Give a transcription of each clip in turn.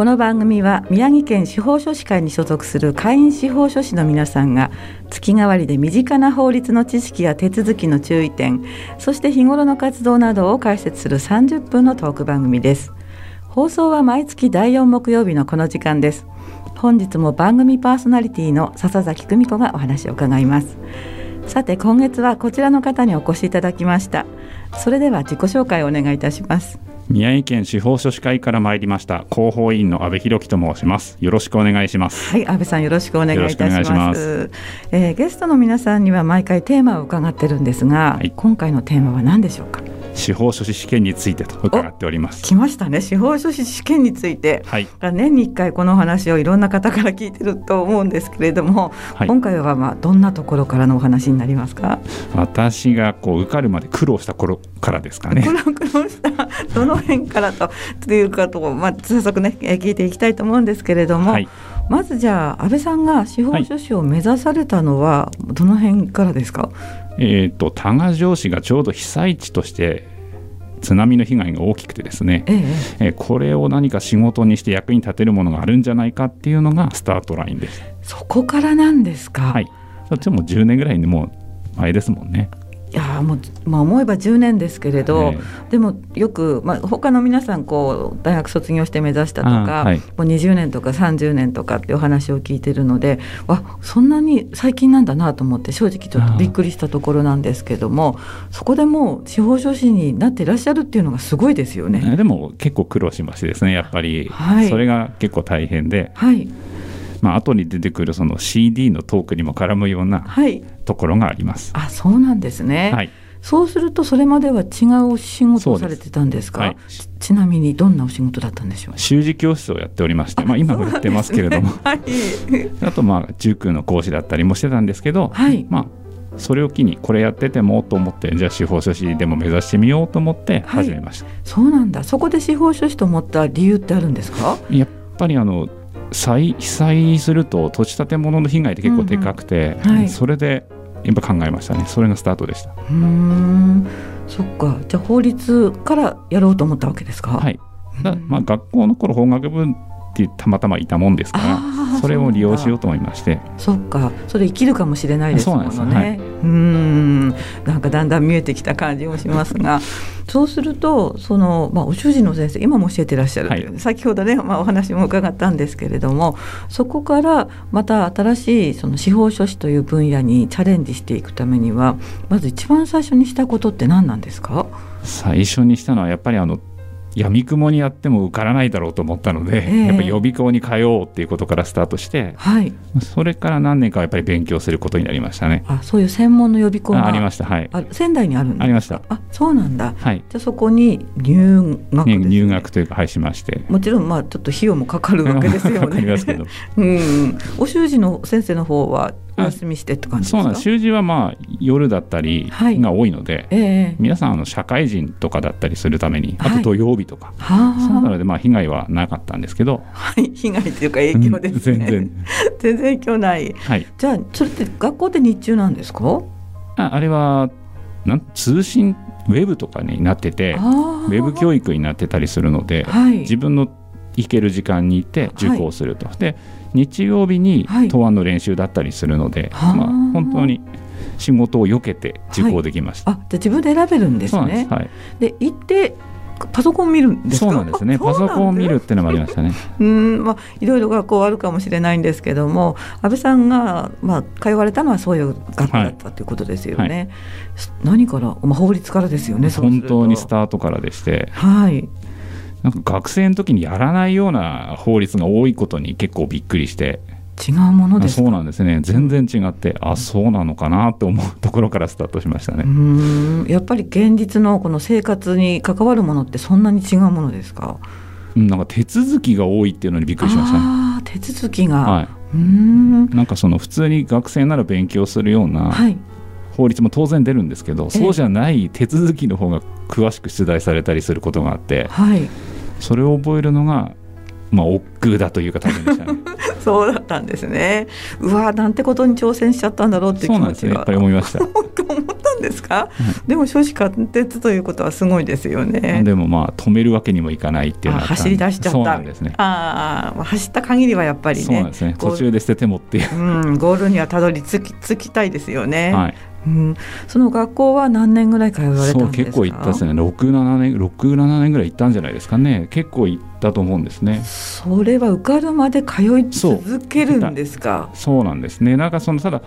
この番組は宮城県司法書士会に所属する会員司法書士の皆さんが月替わりで身近な法律の知識や手続きの注意点そして日頃の活動などを解説する30分のトーク番組です。放送は毎月第4木曜日のこの時間です。本日も番組パーソナリティの笹崎久美子がお話を伺います。さて今月はこちらの方にお越しいただきました。それでは自己紹介をお願いいたします。宮城県司法書士会から参りました広報委員の阿部弘樹と申します。よろしくお願いします。はい阿部さんよろしくお願いいたします。えー、ゲストの皆さんには毎回テーマを伺ってるんですが、はい、今回のテーマは何でしょうか？司法書士試験についてと伺っております。来ましたね。司法書士試験について、はい、年に1回この話をいろんな方から聞いてると思うんですけれども、はい、今回はまあどんなところからのお話になりますか？私がこう受かるまで苦労した頃からですかね。苦労した どの辺からとというかと、まあ、早速ね聞いていきたいと思うんですけれども、はい、まずじゃあ安倍さんが司法書士を目指されたのはどの辺からですか、えーと、多賀城市がちょうど被災地として津波の被害が大きくてですね、えええこれを何か仕事にして役に立てるものがあるんじゃないかっていうのがスタートラインですそこからなんですか？はい。そっちも10年ぐらいにもう前ですもんねいやもう、まあ、思えば10年ですけれど、でもよく、まあ、他の皆さんこう大学卒業して目指したとか、はい、もう20年とか30年とかっていう話を聞いてるのでわそんなに最近なんだなと思って正直ちょっとびっくりしたところなんですけどもそこでもう司法書士になっていらっしゃるっていうのがすごいですよね。でも結構苦労しましてですねやっぱり、はい、それが結構大変で。はい。まあ後に出てくるその CD のトークにも絡むようなところがあります。はい、あそうなんですね、はい、そうするとそれまでは違うお仕事をされてたんですか、はい、ちなみにどんなお仕事だったんでしょう？習字教室をやっておりまして、まあ、今もやってますけれども、はい、あとまあ塾の講師だったりもしてたんですけど、はい、まあそれを機にこれやっててもと思ってじゃあ司法書士でも目指してみようと思って始めました、はい、そうなんだ。そこで司法書士と思った理由ってあるんですか？やっぱりあの災被災すると土地建物の被害って結構でかくて、うんうん。はい、それでやっぱ考えましたね。それがスタートでした。うん。そっか。じゃあ法律からやろうと思ったわけですか？はい。まあ、学校の頃法学部ってたまたまいたもんですからそれを利用しようと思いまして。そっか。それ生きるかもしれないですもんね。そうなんです、はい、うん。なんかだんだん見えてきた感じもしますが。そうするとその、まあ、お主人の先生今も教えてらっしゃる、はい、先ほどね、まあ、お話も伺ったんですけれどもそこからまた新しいその司法書士という分野にチャレンジしていくためにはまず一番最初にしたことって何なんですか？最初にしたのはやっぱりあの闇雲にやっても受からないだろうと思ったので、えー、やっぱり予備校に通おうっていうことからスタートして、はい、それから何年かやっぱり勉強することになりましたね。あそういう専門の予備校がありました、はい、あ仙台にあるんですありました。あそうなんだ、はい、じゃあそこに入学、ね、入学というかはいしまして。もちろんまあちょっと費用もかかるわけですよね。うん、お習字の先生の方はお休みしてって感じそうなん習字はまあ夜だったりが多いので、はいえー、皆さんあの社会人とかだったりするためにあと土曜日とか、はい、そうなのでまあ被害はなかったんですけど、はい、被害というか影響ですね、全然。全然影響ない、はい、じゃあそれって学校って日中なんですか？ああれはなん通信ウェブとかになっててウェブ教育になってたりするので、はい、自分の行ける時間に行って受講すると。で日曜日に答案の練習だったりするので、はい、まあ、本当に仕事をよけて受講できました。はい、あじゃ自分で選べるんですね。ではい、で行ってパソコン見るんですそうなんですね。パソコンを見るっていうのもありましたね。うん、まあいろいろ学校あるかもしれないんですけども、安倍さんがまあ通われたのはそういう学校だったということですよね。はいはい、何から、まあ法律からですよね。本当にスタートからでして。はい。なんか学生の時にやらないような法律が多いことに結構びっくりして。違うものですそうなんですね。全然違ってあそうなのかなと思うところからスタートしましたね。うん。やっぱり現実のこの生活に関わるものってそんなに違うものですか？なんか手続きが多いっていうのにびっくりしましたね。あ手続きが、はい、うん。なんかその普通に学生なら勉強するような、はい法律も当然出るんですけど、そうじゃない手続きの方が詳しく出題されたりすることがあって、はい、それを覚えるのがまあ億劫だというか大変でしたね。そうだったんですね。うわなんてことに挑戦しちゃったんだろうって気持ちが、ね、やっぱり思いました。思ったんですか、うん、でも少子貫徹ということはすごいですよね。でもまあ止めるわけにもいかないっていうのは走り出しちゃった。そうなんですね。ああ走った限りはやっぱりねそうなんですね。途中で捨ててもって。いう、うん、ゴールにはたどり着き着きたいですよね、はいうん、その学校は何年ぐらい通われたんですか？結構行ったですね。67年67年ぐらい行ったんじゃないですかね。結構行ったと思うんですね。それは受かるまで通い続けるんですか？そうなんですね。なんかそのただ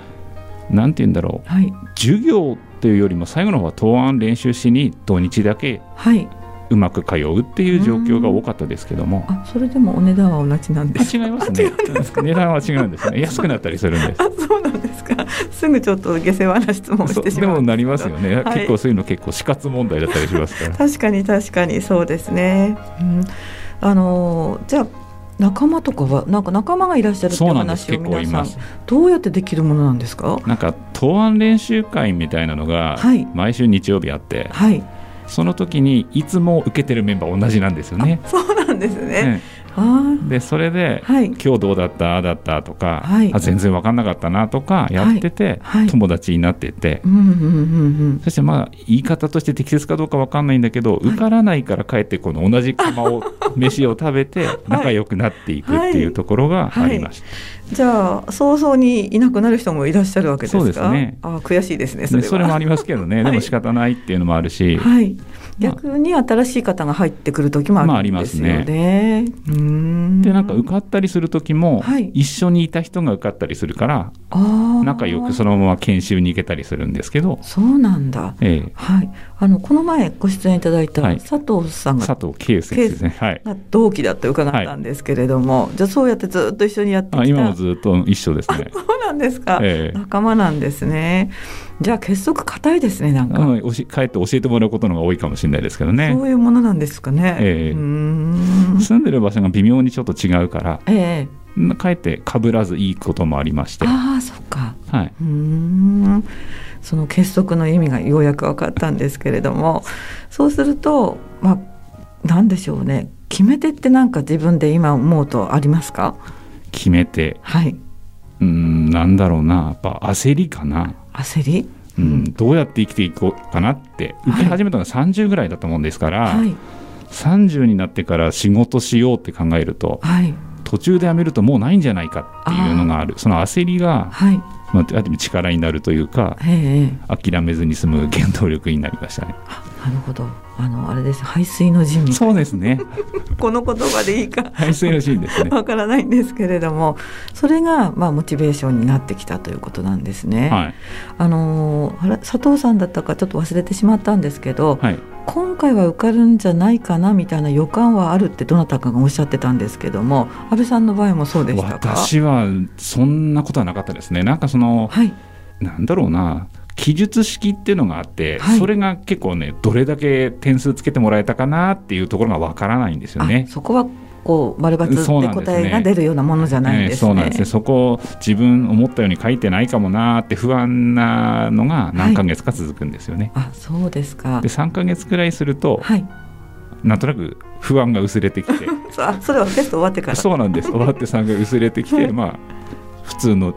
なんて言うんだろう、はい、授業っていうよりも最後の方は答案練習しに土日だけ、はい、うまく通うっていう状況が多かったですけども。あそれでもお値段は同じなんです違いますね。値段は違うんですね。安くなったりするんです。あそうなんですか。すぐちょっと下世話な質問してしまう。でもなりますよね、はい、結構そういうの結構死活問題だったりしますから。確かに確かにそうですね、うん、あのじゃあ仲間とかはなんか仲間がいらっしゃるっていう話を皆さんどうやってできるものなんですか？なんか答案練習会みたいなのが毎週日曜日あって、はい、その時にいつも受けてるメンバー同じなんですよね。そうなんですね。でそれで、はい、今日どうだった？ああだった？とか、はい、あ全然分かんなかったなとかやってて、はい、友達になってて、そしてまあ言い方として適切かどうか分かんないんだけど、受からないからかえってこの同じ釜を飯を食べて仲良くなっていくっていうところがありました。じゃあ早々にいなくなる人もいらっしゃるわけですか？そうですね。あ悔しいですね。それそれもありますけどね。でも仕方ないっていうのもあるし。はい。逆に新しい方が入ってくる時もあるんですよね。まあ、あねでなんか受かったりする時も、はい、一緒にいた人が受かったりするから仲良くそのまま研修に行けたりするんですけど。そうなんだ、ええ。はい、あのこの前ご出演いただいた佐藤さんが、はい、佐藤圭ですね、はい、同期だって伺ったんですけれども、はい、じゃあそうやってずっと一緒にやってきた。今もずっと一緒ですね。そうなんですか、ええ、仲間なんですね。じゃあ結束硬いですねなんか、うん、おし帰って教えてもらうことのが多いかもしれないですけどね。そういうものなんですかね、ええ、住んでる場所が微妙にちょっと違うから、ええ、かえってかぶらずいいこともありまして。ああそっか。はい。うんその結束の意味がようやく分かったんですけれどもそうするとまあ何でしょうね。決め手って何か自分で今思うとありますか？決め手。はい。うんなんだろうな。やっぱ焦りかな。焦り？うん、どうやって生きていこうかなって。受け始めたのが30ぐらいだったもんですから、はい、30になってから仕事しようって考えると、はい、途中で辞めるともうないんじゃないかっていうのがある。その焦りが、はい。まあ、力になるというか諦めずに済む原動力になりましたね。なるほど。あのあれです。排水の陣そうですね。この言葉でいいか。排水の陣ですね。わからないんですけれども。それがまあモチベーションになってきたということなんですね、はい、あの佐藤さんだったかちょっと忘れてしまったんですけど、はい、今回は受かるんじゃないかなみたいな予感はあるってどなたかがおっしゃってたんですけども安倍さんの場合もそうでしたか？私はそんなことはなかったですね。なんかその、はい、なんだろうな記述式っていうのがあって、はい、それが結構ねどれだけ点数つけてもらえたかなっていうところがわからないんですよね。そこはこう丸抜って答えが出るようなものじゃないですね。そうなんですね。そこ自分思ったように書いてないかもなって不安なのが何ヶ月か続くんですよね。はい、あ、そうですか。で3ヶ月くらいすると、はい、なんとなく不安が薄れてきて、それはテスト終わってから。そうなんです。終わって3ヶ月薄れてきて、まあ普通の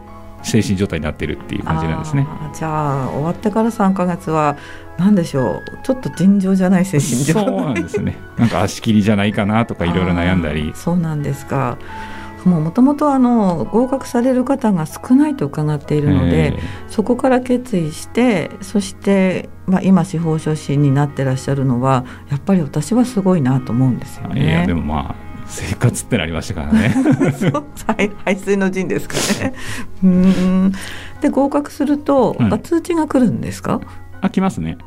精神状態になってるっていう感じなんですね。じゃあ終わってから3か月は何でしょう？ちょっと尋常じゃない精神状態。そうなんですね。なんか足切りじゃないかなとかいろいろ悩んだり。そうなんですか。もともと合格される方が少ないと伺っているので、えー、そこから決意してそして、まあ、今司法書士になってらっしゃるのはやっぱり私はすごいなと思うんですよね。いやでもまあ生活ってなりましたからね。排水の陣ですかね。うん。で合格すると、うん、通知が来るんですか？あ来ますね。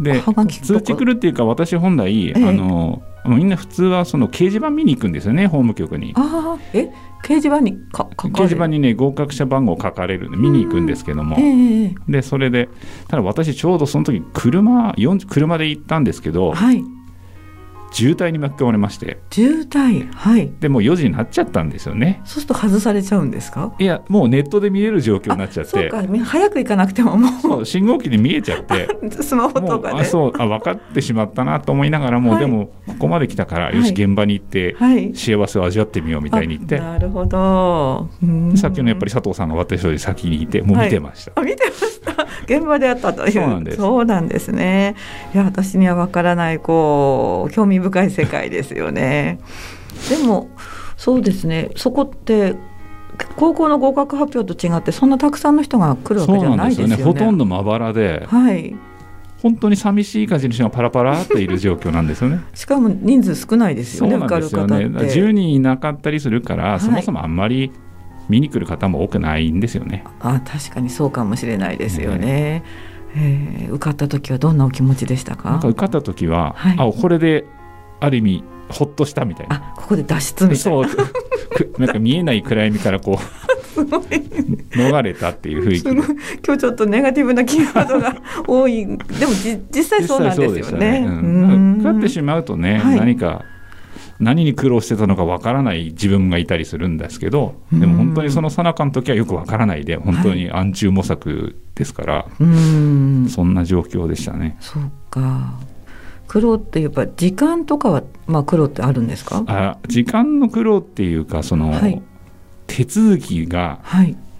で通知来るっていうか私本来、ええ、あのみんな普通はその掲示板見に行くんですよね法務局に。あえ？掲示板にか掲示板にね合格者番号書かれるんで見に行くんですけども、えー、でそれでただ私ちょうどその時車車で行ったんですけど、はい、渋滞に巻き込まれまして。渋滞？はい。でもう4時になっちゃったんですよね。そうすると外されちゃうんですか？いやもうネットで見れる状況になっちゃって。そうか早く行かなくてももう。信号機で見えちゃって。スマホとかで。あそうあ分かってしまったなと思いながらも、はい、でもここまで来たから、よし現場に行って、幸せを味わってみようみたいに言って。なるほど。さっきのやっぱり佐藤さんが私より先にいてもう見てました、あ見てました現場であったという。そうなんです。そうなんですね。いや私には分からないこう興味深い世界ですよね。でもそうですね。そこって高校の合格発表と違ってそんなたくさんの人が来るわけじゃないですよね。よね。ほとんどまばらで、はい、本当に寂しい感じの人がパラパラっている状況なんですよね。しかも人数少ないですよね。そうなんですよね。10人いなかったりするから、はい、そもそもあんまり見に来る方も多くないんですよね。あ、確かにそうかもしれないですよね。ねえー、受かった時はどんなお気持ちでしたか？なんか受かった時は、はい、あ、これである意味ほっとしたみたいな。あ、ここで脱出みたいな。そう。なんか見えない暗闇からこう 逃れたっていう雰囲気今日ちょっとネガティブなキーワードが多いでもじ実際そうなんですよね。受か、ってしまうとね、はい、何か何に苦労してたのかわからない自分がいたりするんですけどでも本当にその最中の時はよくわからない。で本当に暗中模索ですから、はい、そんな状況でしたね。そうか。苦労ってやっぱ時間とかは、まあ、苦労ってあるんですか？あ時間の苦労っていうかその、はい、手続きが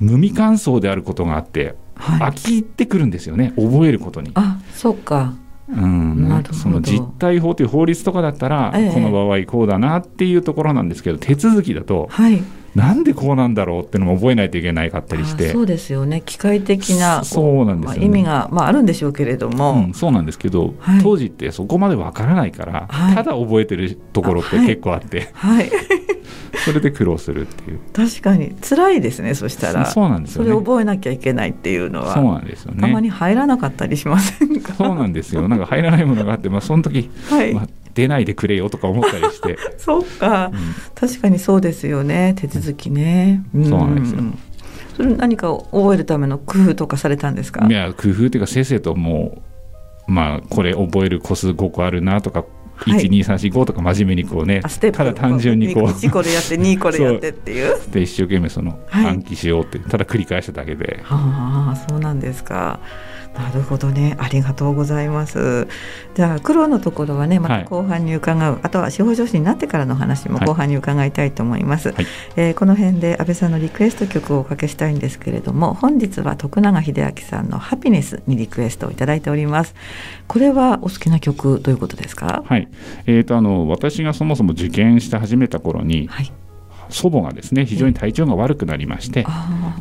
無味乾燥であることがあって、はい、飽きてくるんですよね。覚えることに。あそうかうん、その実態法という法律とかだったら、ええ、この場合こうだなっていうところなんですけど手続きだと、はい、なんでこうなんだろうっていうのも覚えないといけないかったりして。そうですよね。機械的なそうなんです、ね。まあ、意味が、まあ、あるんでしょうけれども、うん、そうなんですけど、はい、当時ってそこまでわからないから、はい、ただ覚えてるところって結構あって、はい、それで苦労するっていう。確かに。辛いですねそしたら。そうなんですよ、ね、それ覚えなきゃいけないっていうのは。そうなんですよね。たまに入らなかったりしませんか？そうなんですよ。なんか入らないものがあって、まあ、その時、はい。まあ出ないでくれよとか思ったりして。そうか、うん、確かにそうですよね。手続きね、うん、そうなんですよ。それ何か覚えるための工夫とかされたんですか？いや工夫っていうか先生ともうまあこれ覚える個数5個あるなとかはい、12345とか真面目にこうねただ単純にこう。1これやって2これやってっていう。で一生懸命その暗記しようって、ただ繰り返しただけで、はあそうなんですかなるほどね。ありがとうございます。じゃあ苦労のところはねまた後半に伺う、はい、あとは司法書士になってからの話も後半に伺いたいと思います、はい、えー、この辺で安倍さんのリクエスト曲をおかけしたいんですけれども本日は徳永英明さんのハピネスにリクエストをいただいております。これはお好きな曲ということですか？はい。えーと、あの私がそもそも受験して始めた頃に、はい。祖母がですね非常に体調が悪くなりまして、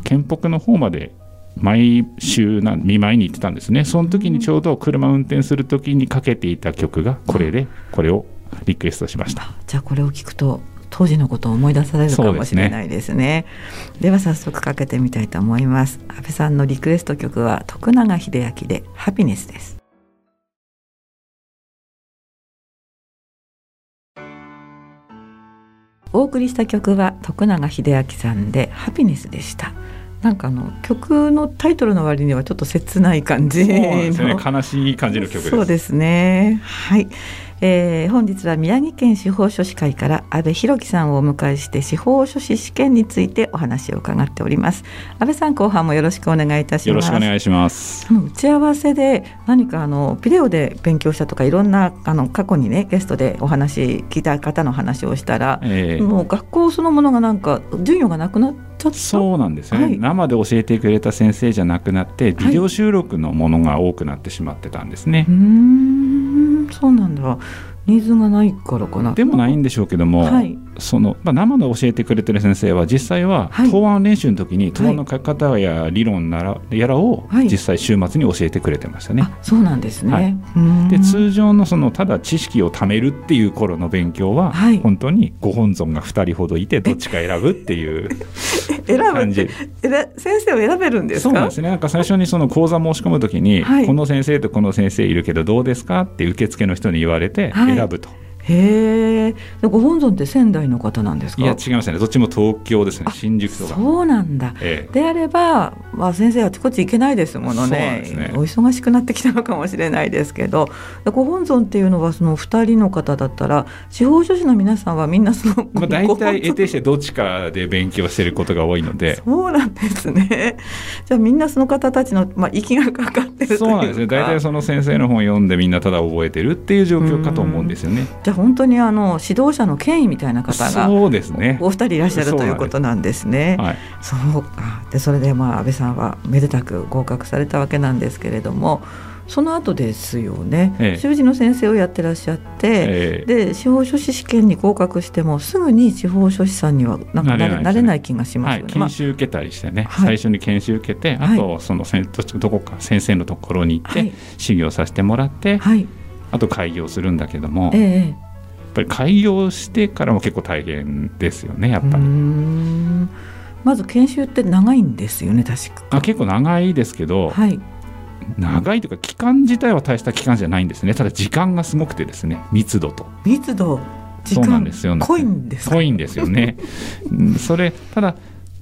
県北の方まで毎週な見舞いに行ってたんですね。その時にちょうど車運転する時にかけていた曲がこれでこれをリクエストしました。じゃあこれを聞くと当時のことを思い出されるかもしれないですね。では早速かけてみたいと思います。安倍さんのリクエスト曲は徳永英明でハピネスです。お送りした曲は徳永英明さんでハピネスでしたなんかあの曲のタイトルの割にはちょっと切ない感じの、ね、悲しい感じの曲そうですね。はいえー、本日は宮城県司法書士会から安倍博樹さんをお迎えして司法書士試験についてお話を伺っております。安倍さん後半もよろしくお願いいたします。よろしくお願いします。打ち合わせで何かあのビデオで勉強したとかいろんなあの過去にねゲストでお話聞いた方の話をしたら、えー、もう学校そのものがなんか授業がなくなっそうなんですね、はい、生で教えてくれた先生じゃなくなってビデオ収録のものが多くなってしまってたんですね。はい、うんそうなんだニーズがないからかな。でもないんでしょうけども、はい、その、まあ、生で教えてくれてる先生は実際は答案練習の時に答案の書き方や理論ならやらを実際週末に教えてくれてましたね。はい、そうなんですね、はい、で通常のそのただ知識を貯めるっていう頃の勉強は、はい、本当にご本尊が2人ほどいてどっちか選ぶっていう 感じ。先生を選べるんですそうですね。なんか最初にその講座申し込む時に、この先生とこの先生いるけどどうですか？って受付の人に言われて選ぶと。へえ。ご本尊って仙台の方なんですか？いや違いますね。どっちも東京ですね。新宿とか。そうなんだ。ええ、であれば、まあ先生あちこち行けないですものね。ねお忙しくなってきたのかもしれないですけど、ご本尊っていうのはその二人の方だったら、司法書士の皆さんはみんなその。まあ大体得てしてどっちかで勉強してることが多いので。そうなんですね。じゃあみんなその方たちのまあ息がかかってるそうなんですね。大体その先生の本読んでみんなただ覚えてるっていう状況かと思うんですよね。じゃあ本当にあの指導者の権威みたいな方がそうですね。お二人いらっしゃるということなんですね。はい、そでそれでまあ安倍さんはめでたく合格されたわけなんですけれども。その後ですよね、ええ、習字の先生をやってらっしゃって、ええ、で司法書士試験に合格してもすぐに司法書士さんにはなんかなれなれない気がしますよね、はい、研修受けたりしてね、はい、最初に研修受けてあとそのどこか先生のところに行って、修行させてもらって、はい、あと開業するんだけども、ええ、ぱり開業してからも結構大変ですよねやっぱり。まず研修って長いんですよね確か。あ結構長いですけど、はい、長いというか期間自体は大した期間じゃないんですね。ただ時間がすごくてですね密度と。密度そうなんですよ、ね、濃いんです濃いんですよね。それただ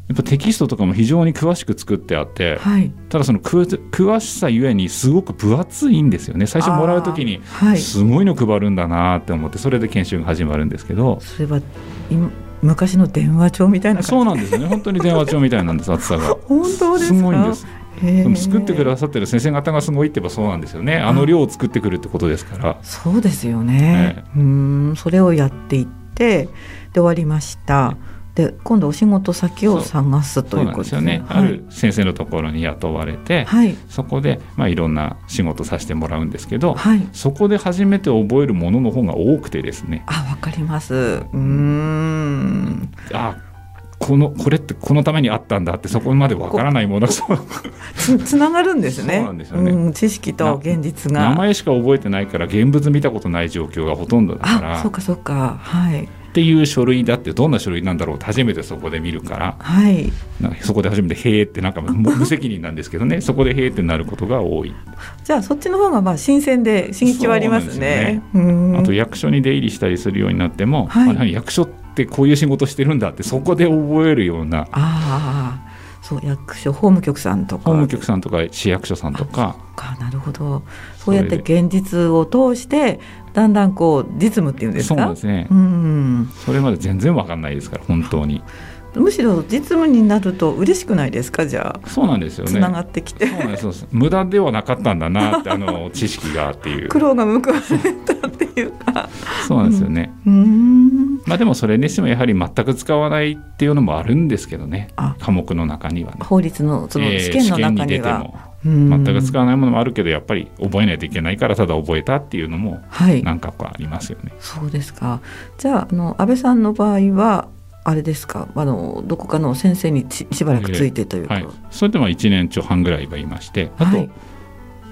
やっぱテキストとかも非常に詳しく作ってあって、はい、ただその詳しさゆえにすごく分厚いんですよね。最初もらう時にすごいの配るんだなって思ってそれで研修が始まるんですけど。それは昔の電話帳みたいなそうなんですよね。本当に電話帳みたいなんです厚さが。本当ですごいんです。作ってくださってる先生方がすごいってばそうなんですよね。あの量を作ってくるってことですから。そうですよね、ええ、うんそれをやっていってで終わりました、で今度お仕事先を探すということですね。ある先生のところに雇われて、はい、そこでまあいろんな仕事させてもらうんですけど、はい、そこで初めて覚えるものの方が多くてですね。あ、わかります。うん。あ、このこれってこのためにあったんだってそこまでわからないものつつながるんですね。そうなんですよね、うん、知識と現実が名前しか覚えてないから現物見たことない状況がほとんどだから。そうかそうかはい。っていう書類だってどんな書類なんだろうって初めてそこで見るから、はい、そこで初めて「へえ」ってなんか無責任なんですけどね。そこで「へえ」ってなることが多い。じゃあそっちの方がまあ新鮮で刺激はありますね、ね、あと役所に出入りしたりするようになっても、はい、役所ってこういう仕事してるんだってそこで覚えるような。あそう役所法務局さんとか。法務局さんとか市役所さんとか。かなるほど。そうやって現実を通してだんだんこう実務っていうんですか？そうですね、うん、それまで全然わかんないですから本当に。むしろ実務になると嬉しくないですか？じゃあそうなんですよね。つながってきて。そうなんです無駄ではなかったんだなってあの 知識がっていう。苦労が報われたっていうか。そうなんですよね、うん、まあでもそれにしてもやはり全く使わないっていうのもあるんですけどね。科目の中には、ね、法律のその試験の中には、えー全く使わないものもあるけどやっぱり覚えないといけないからただ覚えたっていうのも何かありますよね。はい、そうですか。じゃああの安倍さんの場合はあれですか？あのどこかの先生にしばらくついてというか、えーはい、それでも1年ちょ半ぐらいはいましてあと、はい、ま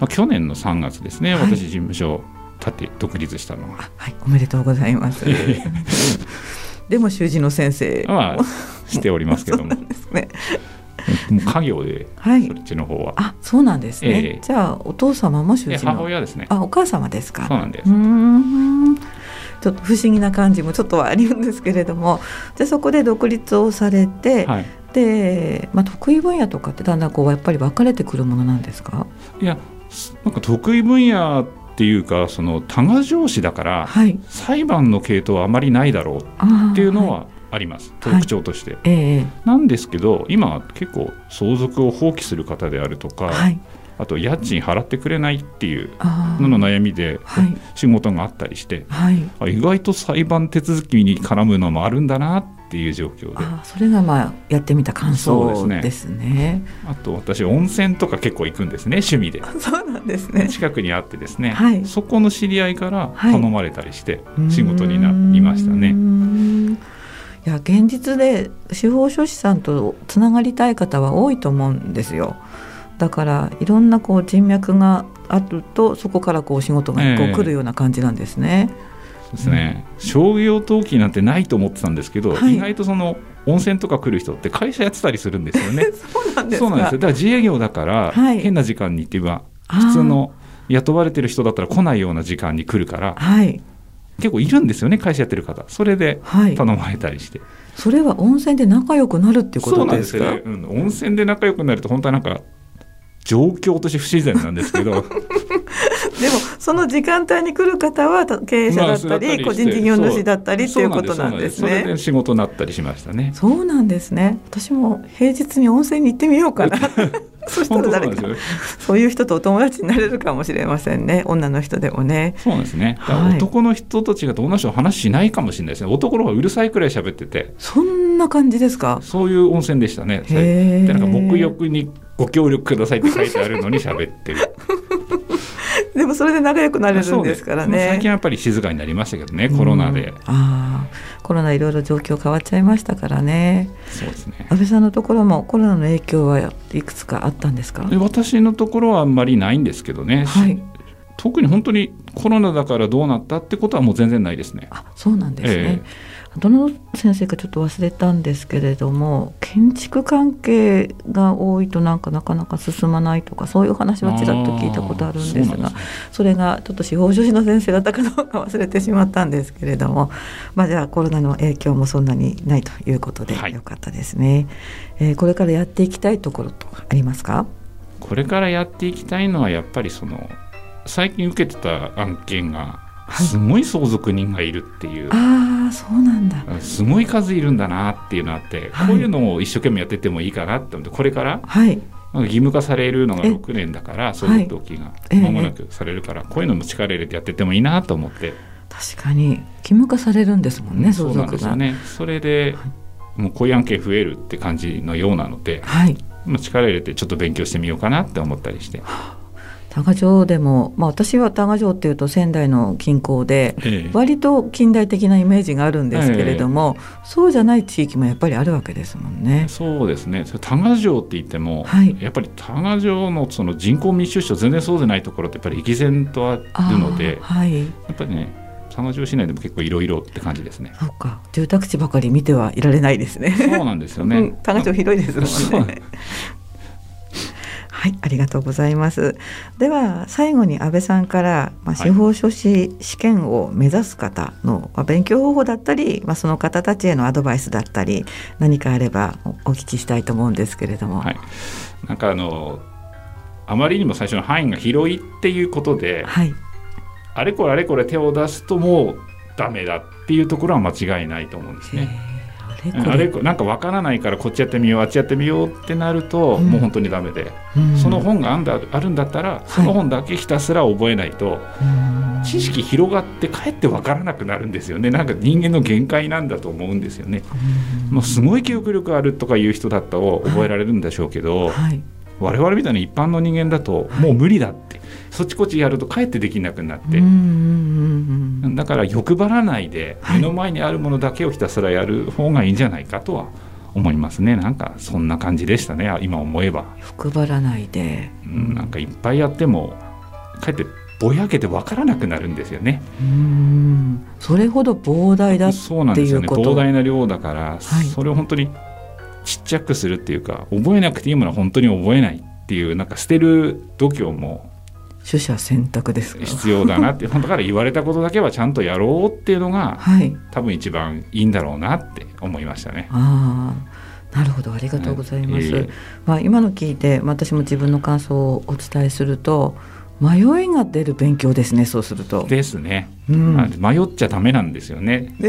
あ、去年の3月ですね、私事務所を立て独立したのは。はい。おめでとうございます。でも習字の先生はしておりますけども。そうですね家業で、はい、そっちの方は。あ、そうなんですね。えー、じゃあお父様も主人母親ですね。あ、お母様ですか。そうなんです。うんちょっと不思議な感じもちょっとはあるんですけれども、じゃそこで独立をされて、はい、で、まあ得意分野とかってだんだんこうやっぱり分かれてくるものなんですか？いや、なんか得意分野っていうかその多賀上司だから、はい、裁判の系統はあまりないだろうっていうのはあります。特徴として、はいえー、なんですけど今結構相続を放棄する方であるとか、はい、あと家賃払ってくれないっていうのの悩みで仕事があったりして、はい、意外と裁判手続きに絡むのもあるんだなっていう状況で。それがまあやってみた感想ですね、ね、あと私温泉とか結構行くんですね趣味で。そうなんですね。近くにあってですね、はい、そこの知り合いから頼まれたりして仕事になりましたね。いや現実で司法書士さんとつながりたい方は多いと思うんですよ。だからいろんなこう人脈があるとそこからこう仕事がこう来るような感じなんですね。えー、ですね、うん、商業登記なんてないと思ってたんですけど、はい、意外とその温泉とか来る人って会社やってたりするんですよね。そうなんですそうなんですよ。だから自営業だから、はい、変な時間にって言えば普通の雇われてる人だったら来ないような時間に来るから、はい、結構いるんですよね会社やってる方。それで頼まれたりして、はい、それは温泉で仲良くなるっていうことですか？そうなんですよね、うん、温泉で仲良くなると本当はなんか状況として不自然なんですけど。でもその時間帯に来る方は経営者だったり,、個人事業主だったりっていうことなんですね。それで仕事になったりしましたね。そうなんですね。私も平日に温泉に行ってみようかな そしたら誰かそういう人とお友達になれるかもしれませんね。女の人でもね。そうですね、はい、男の人と違って女の人は話しないかもしれないですね。男の方がうるさいくらい喋ってて。そんな感じですか？そういう温泉でしたね。でなんか沐浴にご協力くださいって書いてあるのに喋ってる。でもそれで仲良くなれるんですからね。最近はやっぱり静かになりましたけどねコロナで、ああコロナいろいろ状況変わっちゃいましたからね。そうですね。安倍さんのところもコロナの影響はいくつかあったんですか？私のところはあんまりないんですけどね、はい、特に本当にコロナだからどうなったってことはもう全然ないですね。あそうなんですね、えーどの先生かちょっと忘れたんですけれども建築関係が多いとなんかなかなか進まないとかそういう話はちらっと聞いたことあるんですがそれがちょっと司法書士の先生だったかどうか忘れてしまったんですけれども、まあ、じゃあコロナの影響もそんなにないということでよかったですね。はい、えー、これからやっていきたいところとかありますか？これからやっていきたいのはやっぱりその最近受けてた案件がすごい相続人がいるっていう、ああそうなんだ。すごい数いるんだなっていうのがあって、はい、こういうのを一生懸命やっててもいいかなって思ってこれから、はい、義務化されるのが6年だから相続登記が間もなくされるから、こういうのも力入れてやっててもいいなと思って。確かに。義務化されるんですもんね、そうなんですよね。それで、もうこういう案件増えるって感じのようなので、はい、力入れてちょっと勉強してみようかなって思ったりして。はあ多賀城でも、まあ、私は多賀城っていうと仙台の近郊で、割と近代的なイメージがあるんですけれども、ええ、そうじゃない地域もやっぱりあるわけですもんね。そうですね多賀城って言っても、はい、やっぱり多賀城のその人口密集地と全然そうでないところってやっぱり歴然とあるので、はい、やっぱりね多賀城市内でも結構いろいろって感じですね。そうか住宅地ばかり見てはいられないですね。そうなんですよね。うん、多賀城広いですもんね。はい、ありがとうございます。では最後に安倍さんから、まあ、司法書士試験を目指す方の、まあ、勉強方法だったり、まあ、その方たちへのアドバイスだったり何かあればお聞きしたいと思うんですけれども。はい、なんかあのあまりにも最初の範囲が広いっていうことで、はい、あれこれあれこれ手を出すともうダメだっていうところは間違いないと思うんですね。あれなんか分からないからこっちやってみようあっちやってみようってなると、うん、もう本当にダメで、うん、その本があんだあるんだったらその本だけひたすら覚えないと、はい、知識広がってかえって分からなくなるんですよね。なんか人間の限界なんだと思うんですよね。もうすごい記憶力あるとかいう人だったら覚えられるんでしょうけど、我々みたいな一般の人間だともう無理だって、そっちこっちやるとかえってできなくなって。だから欲張らないで目の前にあるものだけをひたすらやる方がいいんじゃないかとは思いますね。なんかそんな感じでしたね今思えば。欲張らないで、うん、なんかいっぱいやってもかえってぼやけて分からなくなるんですよね。うん。それほど膨大だそうなんですよね。膨大な量だから、はい、それを本当にちっちゃくするっていうか覚えなくていいものは本当に覚えないっていうなんか捨てる度胸も取捨選択です必要だなってだから言われたことだけはちゃんとやろうっていうのが、はい、多分一番いいんだろうなって思いましたね。あなるほどありがとうございます。えー、まあ、今の聞いて私も自分の感想をお伝えすると迷いが出る勉強ですねそうすると。ですね。うん、迷っちゃダメなんですよね。え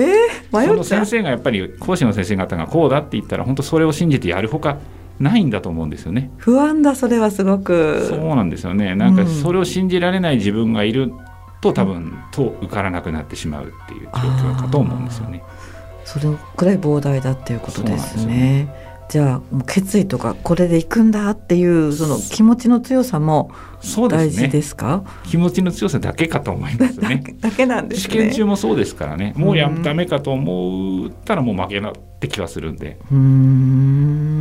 ー、迷っちゃ？先生がやっぱり講師の先生方がこうだって言ったら本当それを信じてやるほかないんだと思うんですよね。不安だそれはすごく。そうなんですよね。なんかそれを信じられない自分がいると多分と受からなくなってしまうっていう状況かと思うんですよね。それくらい膨大だっていうことですね。じゃあもう決意とかこれでいくんだっていうその気持ちの強さも大事ですか、ね、気持ちの強さだけかと思いますね。だけなんです、ね、試験中もそうですからね。もうやダメかと思ったらもう負けなって気はするんで。うん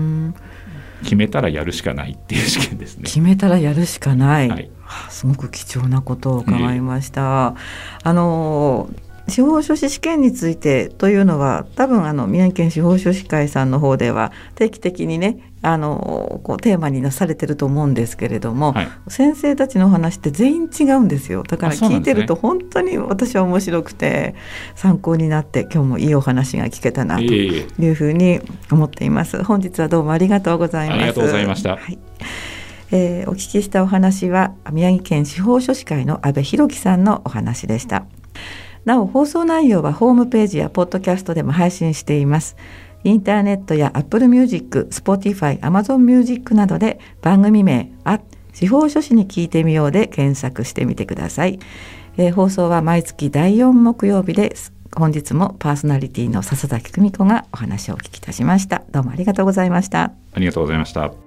決めたらやるしかないっていう試験ですね。決めたらやるしかない。はい、すごく貴重なことを伺いました。あの司法書士試験についてというのは多分あの宮城県司法書士会さんの方では定期的にねあのこうテーマになされてると思うんですけれども、はい、先生たちのお話って全員違うんですよだから聞いてると本当に私は面白くて参考になって今日もいいお話が聞けたなというふうに思っています。本日はどうもありがとうございます。ありがとうございました。はいえー、お聞きしたお話は宮城県司法書士会の阿部弘樹さんのお話でしたなお放送内容はホームページやポッドキャストでも配信しています。インターネットや Apple Music、Spotify、Amazon Music などで番組名あ司法書士に聞いてみようで検索してみてください、えー、放送は毎月第4木曜日です本日もパーソナリティの笹崎久美子がお話をお聞きいたしました。どうもありがとうございました。ありがとうございました。